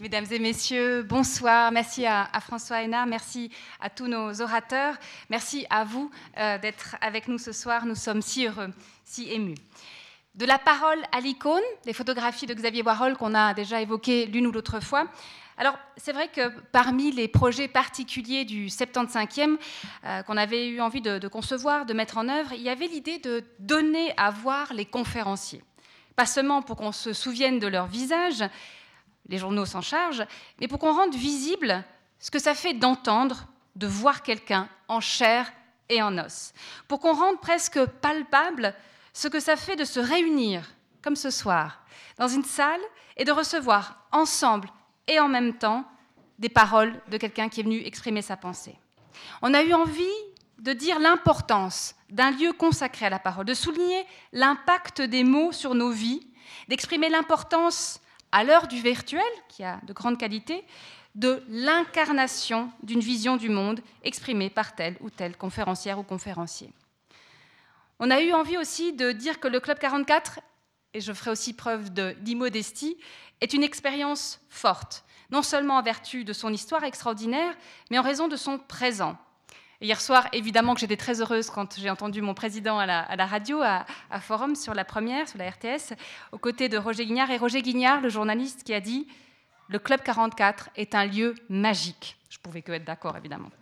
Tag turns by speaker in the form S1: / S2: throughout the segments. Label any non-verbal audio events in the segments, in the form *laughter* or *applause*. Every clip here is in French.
S1: Mesdames et messieurs, bonsoir. Merci à, François Hénard, merci à tous nos orateurs, merci à vous euh, d'être avec nous ce soir. Nous sommes si heureux, si émus. De la parole à l'icône, les photographies de Xavier Warhol qu'on a déjà évoquées l'une ou l'autre fois. Alors, c'est vrai que parmi les projets particuliers du 75e euh, qu'on avait eu envie de, de concevoir, de mettre en œuvre, il y avait l'idée de donner à voir les conférenciers. Pas seulement pour qu'on se souvienne de leur visage, les journaux s'en chargent, mais pour qu'on rende visible ce que ça fait d'entendre, de voir quelqu'un en chair et en os, pour qu'on rende presque palpable ce que ça fait de se réunir, comme ce soir, dans une salle et de recevoir ensemble et en même temps des paroles de quelqu'un qui est venu exprimer sa pensée. On a eu envie de dire l'importance d'un lieu consacré à la parole, de souligner l'impact des mots sur nos vies, d'exprimer l'importance à l'heure du virtuel, qui a de grandes qualités, de l'incarnation d'une vision du monde exprimée par telle ou telle conférencière ou conférencier. On a eu envie aussi de dire que le Club 44, et je ferai aussi preuve d'immodestie, est une expérience forte, non seulement en vertu de son histoire extraordinaire, mais en raison de son présent. Hier soir, évidemment j'étais très heureuse quand j'ai entendu mon président à la, radio, à, Forum, sur la première, sur la RTS, aux côtés de Roger Guignard. Et Roger Guignard, le journaliste, qui a dit Le Club 44 est un lieu magique. Je pouvais que être d'accord, évidemment.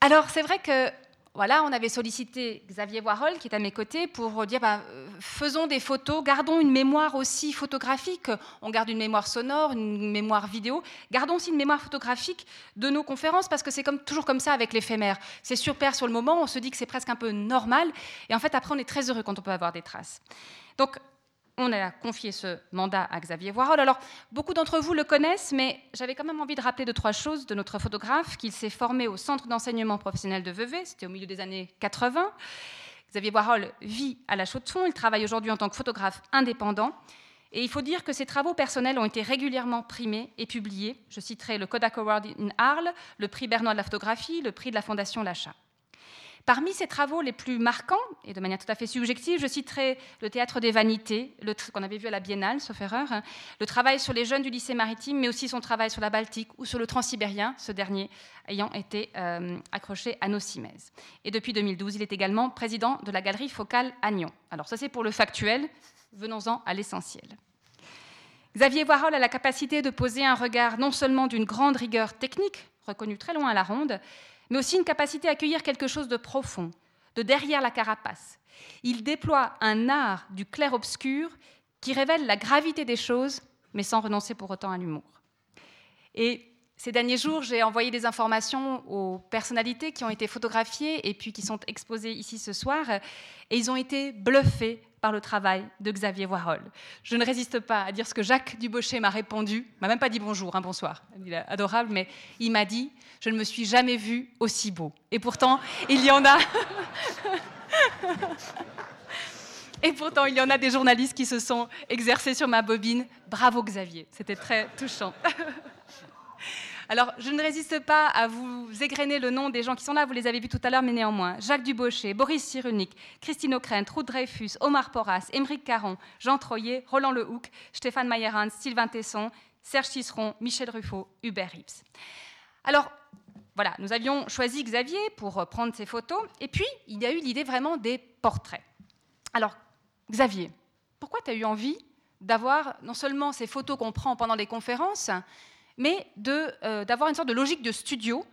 S1: Alors, c'est vrai que voilà, on avait sollicité Xavier Warhol, qui est à mes côtés, pour dire bah, euh, faisons des photos, gardons une mémoire aussi photographique. On garde une mémoire sonore, une mémoire vidéo. Gardons aussi une mémoire photographique de nos conférences, parce que c'est comme, toujours comme ça avec l'éphémère. C'est super sur le moment, on se dit que c'est presque un peu normal, et en fait, après, on est très heureux quand on peut avoir des traces. Donc, on a confié ce mandat à Xavier Voirol. Alors, beaucoup d'entre vous le connaissent, mais j'avais quand même envie de rappeler deux, trois choses de notre photographe, qu'il s'est formé au Centre d'enseignement professionnel de Vevey, c'était au milieu des années 80. Xavier Voirol vit à la Chaux-de-Fonds, il travaille aujourd'hui en tant que photographe indépendant. Et il faut dire que ses travaux personnels ont été régulièrement primés et publiés. Je citerai le Kodak Award in Arles, le prix Bernois de la photographie, le prix de la Fondation Lachat. Parmi ses travaux les plus marquants, et de manière tout à fait subjective, je citerai le Théâtre des Vanités, qu'on avait vu à la Biennale, sauf erreur, hein, le travail sur les jeunes du lycée maritime, mais aussi son travail sur la Baltique ou sur le transsibérien, ce dernier ayant été euh, accroché à Nosimèze. Et depuis 2012, il est également président de la galerie focale Agnon. Alors ça c'est pour le factuel, venons-en à l'essentiel. Xavier Warhol a la capacité de poser un regard non seulement d'une grande rigueur technique, reconnue très loin à la ronde, mais aussi une capacité à accueillir quelque chose de profond, de derrière la carapace. Il déploie un art du clair-obscur qui révèle la gravité des choses, mais sans renoncer pour autant à l'humour. Et ces derniers jours, j'ai envoyé des informations aux personnalités qui ont été photographiées et puis qui sont exposées ici ce soir, et ils ont été bluffés par le travail de Xavier Warhol. Je ne résiste pas à dire ce que Jacques Dubochet m'a répondu. M'a même pas dit bonjour, hein, bonsoir. Il est adorable, mais il m'a dit Je ne me suis jamais vu aussi beau. Et pourtant, il y en a. *laughs* Et pourtant, il y en a des journalistes qui se sont exercés sur ma bobine. Bravo Xavier, c'était très touchant. *laughs* Alors, je ne résiste pas à vous égrener le nom des gens qui sont là, vous les avez vus tout à l'heure, mais néanmoins. Jacques Dubochet, Boris Cyrulnik, Christine O'Krent, Ruth Dreyfus, Omar Porras, Émeric Caron, Jean Troyer, Roland Lehoucq, Stéphane Mayerhans, Sylvain Tesson, Serge Tisseron, Michel Ruffo, Hubert Rips. Alors, voilà, nous avions choisi Xavier pour prendre ses photos, et puis il y a eu l'idée vraiment des portraits. Alors, Xavier, pourquoi tu as eu envie d'avoir non seulement ces photos qu'on prend pendant les conférences, mais euh, d'avoir une sorte de logique de studio.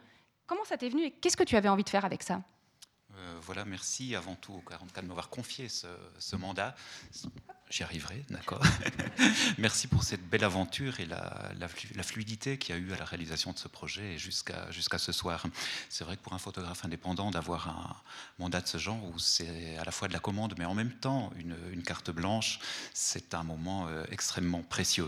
S1: Comment ça t'est venu et qu'est-ce que tu avais envie de faire avec ça?
S2: Voilà, merci avant tout au 44 de m'avoir confié ce, mandat. J'y arriverai, d'accord. *laughs* Merci pour cette belle aventure et la, fluidité qu'il y a eu à la réalisation de ce projet jusqu'à jusqu'à ce soir. C'est vrai que pour un photographe indépendant, d'avoir un mandat de ce genre où c'est à la fois de la commande, mais en même temps une, carte blanche, c'est un moment euh, extrêmement précieux.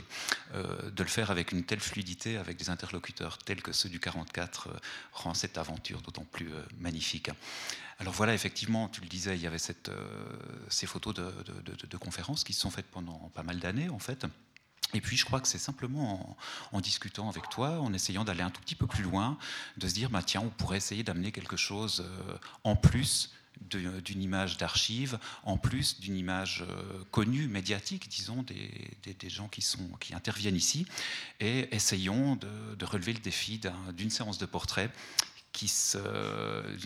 S2: Euh, de le faire avec une telle fluidité, avec des interlocuteurs tels que ceux du 44, euh, rend cette aventure d'autant plus magnifique. Alors voilà, effectivement, tu le disais, il y avait euh, ces photos de, conférences qui se sont faites pendant pas mal d'années, en fait. Et puis je crois que c'est simplement en, discutant avec toi, en essayant d'aller un tout petit peu plus loin, de se dire, bah, tiens, on pourrait essayer d'amener quelque chose euh, en plus d'une image d'archive, en plus d'une image connue, médiatique, disons, des, gens qui, sont, qui interviennent ici, et essayons de relever le défi d'une séance de portrait qui se,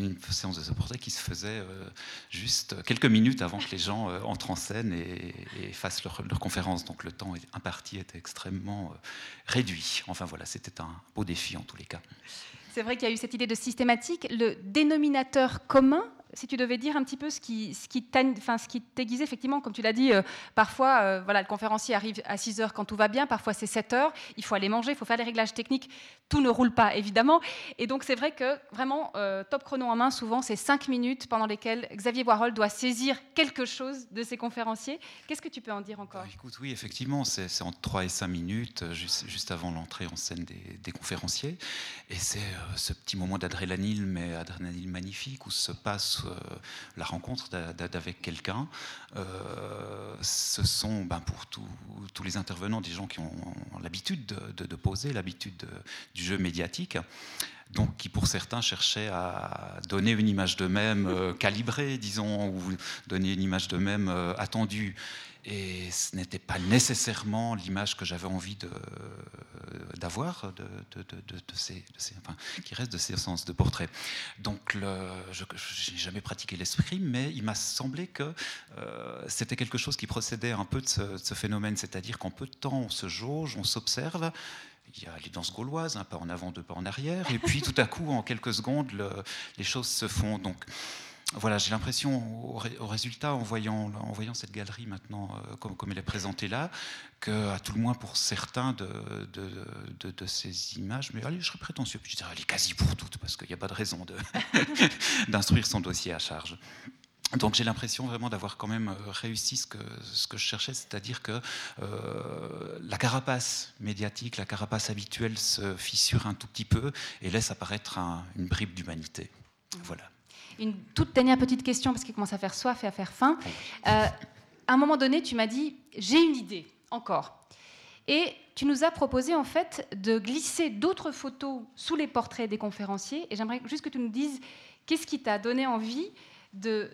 S2: une séance de ce portrait qui se faisait euh, juste quelques minutes avant que les gens euh, entrent en scène et, fassent leur, conférence. Donc le temps imparti était extrêmement euh, réduit. Enfin voilà, c'était un beau défi en tous les cas.
S1: C'est vrai qu'il y a eu cette idée de systématique. Le dénominateur commun si tu devais dire un petit peu ce qui, ce t'aiguise, effectivement, comme tu l'as dit, euh, parfois, euh, voilà, le conférencier arrive à 6 heures quand tout va bien, parfois c'est 7 heures, il faut aller manger, il faut faire des réglages techniques, tout ne roule pas, évidemment. Et donc, c'est vrai que vraiment, euh, top chrono en main, souvent, c'est 5 minutes pendant lesquelles Xavier Boirol doit saisir quelque chose de ses conférenciers. Qu'est-ce que tu peux en dire encore? Bah,
S2: Écoute, oui, effectivement, c'est entre 3 et 5 minutes, juste, juste avant l'entrée en scène des, des conférenciers. Et c'est ce petit moment d'adrénaline, mais adrénaline magnifique, où se passe euh, la rencontre d'avec quelqu'un. Euh, ce sont, ben, pour tous les intervenants, des gens qui ont l'habitude de, poser, l'habitude du jeu médiatique donc qui pour certains cherchaient à donner une image d'eux-mêmes euh, calibrée, disons, ou donner une image d'eux-mêmes attendue. Et ce n'était pas nécessairement l'image que j'avais envie d'avoir de, ces, qui reste de ces séances de portrait. Donc, je n'ai jamais pratiqué l'escrime, mais il m'a semblé que euh, c'était quelque chose qui procédait un peu de ce, phénomène, c'est-à-dire qu'en peu de temps, on se jauge, on s'observe, il y a les danses gauloises, un pas en avant, deux pas en arrière, et puis tout à coup, en quelques secondes, les choses se font. Donc, voilà, j'ai l'impression, au, résultat, en voyant, en voyant cette galerie maintenant, euh, comme, elle est présentée là, qu'à tout le moins pour certains de, de, ces images, mais allez, je serais prétentieux, je dirais, est quasi pour toutes, parce qu'il n'y a pas de raison *laughs* d'instruire son dossier à charge. Donc j'ai l'impression vraiment d'avoir quand même euh, réussi ce que, ce que je cherchais, c'est-à-dire que euh, la carapace médiatique, la carapace habituelle se fissure un tout petit peu et laisse apparaître une bribe d'humanité. Voilà.
S1: Une toute dernière petite question, parce qu'il commence à faire soif et à faire faim. Euh, à un moment donné, tu m'as dit, j'ai une idée, encore. Et tu nous as proposé en fait de glisser d'autres photos sous les portraits des conférenciers. Et j'aimerais juste que tu nous dises qu'est-ce qui t'a donné envie de,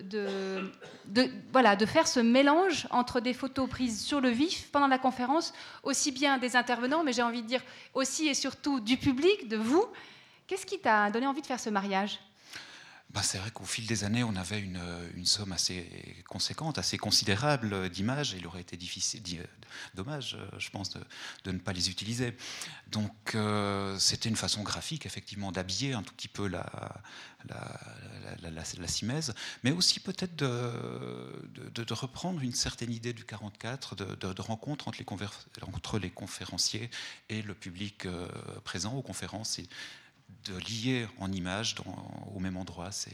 S1: voilà, de faire ce mélange entre des photos prises sur le vif pendant la conférence, aussi bien des intervenants, mais j'ai envie de dire aussi et surtout du public, de vous. Qu'est-ce qui t'a donné envie de faire ce mariage?
S2: Bah, c'est vrai qu'au fil des années, on avait une, une, somme assez conséquente, assez considérable d'images, et il aurait été difficile, euh, dommage, euh, je pense, de, ne pas les utiliser. Donc, euh, c'était une façon graphique, effectivement, d'habiller un tout petit peu la, la, mais aussi peut-être de, reprendre une certaine idée du 44, de, rencontre entre les, conférenciers et le public présent aux conférences. De lier en images au même endroit ces,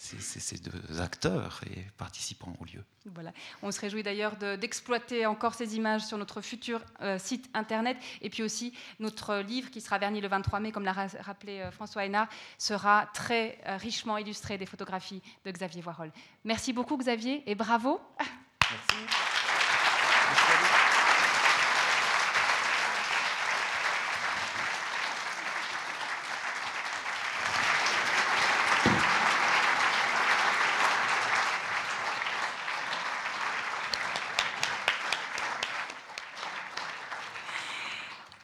S2: ces, deux acteurs et participants au lieu.
S1: Voilà. On se réjouit d'ailleurs d'exploiter encore ces images sur notre futur euh, site internet et puis aussi notre livre qui sera verni le 23 mai, comme l'a rappelé euh, François Hénard, sera très euh, richement illustré des photographies de Xavier Voirol. Merci beaucoup Xavier et bravo. Merci.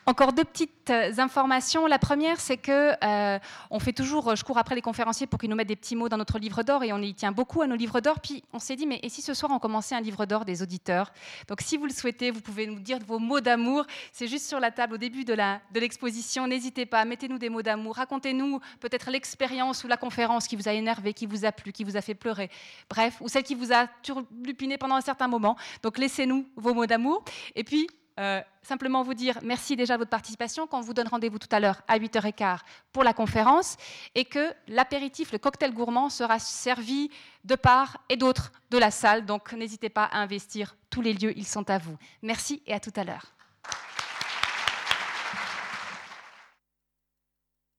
S1: Encore deux petites euh, informations. La première, c'est que euh, on fait toujours, je cours après les conférenciers pour qu'ils nous mettent des petits mots dans notre livre d'or et on y tient beaucoup à nos livres d'or. Puis on s'est dit, mais et si ce soir on commençait un livre d'or des auditeurs? Donc si vous le souhaitez, vous pouvez nous dire vos mots d'amour. C'est juste sur la table au début de l'exposition. N'hésitez pas, mettez-nous des mots d'amour. Racontez-nous peut-être l'expérience ou la conférence qui vous a énervé, qui vous a plu, qui vous a fait pleurer. Bref, ou celle qui vous a turlupiné pendant un certain moment. Donc laissez-nous vos mots d'amour. Et puis euh, simplement vous dire merci déjà de votre participation, qu'on vous donne rendez-vous tout à l'heure à 8h15 pour la conférence, et que l'apéritif, le cocktail gourmand sera servi de part et d'autre de la salle. Donc n'hésitez pas à investir tous les lieux, ils sont à vous. Merci et à tout à l'heure.